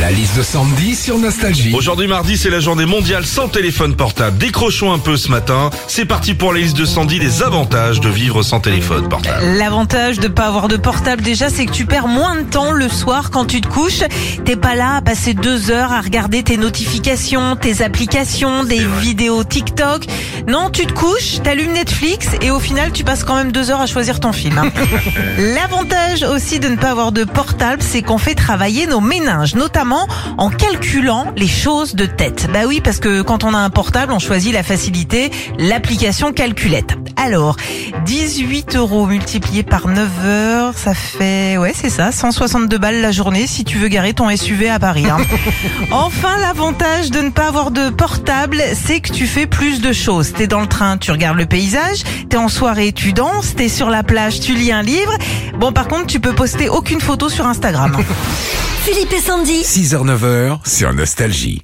La liste de Sandy sur Nostalgie. Aujourd'hui mardi, c'est la journée mondiale sans téléphone portable. Décrochons un peu ce matin. C'est parti pour la liste de Sandy des avantages de vivre sans téléphone portable. L'avantage de pas avoir de portable déjà, c'est que tu perds moins de temps le soir quand tu te couches. T'es pas là à passer deux heures à regarder tes notifications, tes applications, des vidéos TikTok. Non, tu te couches, t'allumes Netflix et au final, tu passes quand même deux heures à choisir ton film. hein. L'avantage aussi de ne pas avoir de portable, c'est qu'on fait travailler nos méninges, notamment en calculant les choses de tête. Bah oui, parce que quand on a un portable, on choisit la facilité, l'application calculette. Alors, 18 euros multiplié par 9 heures, ça fait, ouais, c'est ça, 162 balles la journée si tu veux garer ton SUV à Paris. hein. enfin, l'avantage de ne pas avoir de portable, c'est que tu fais plus de choses. T'es dans le train, tu regardes le paysage, t'es en soirée, tu danses, t'es sur la plage, tu lis un livre. Bon, par contre, tu peux poster aucune photo sur Instagram. Philippe et Sandy. 6h-9h sur Nostalgie.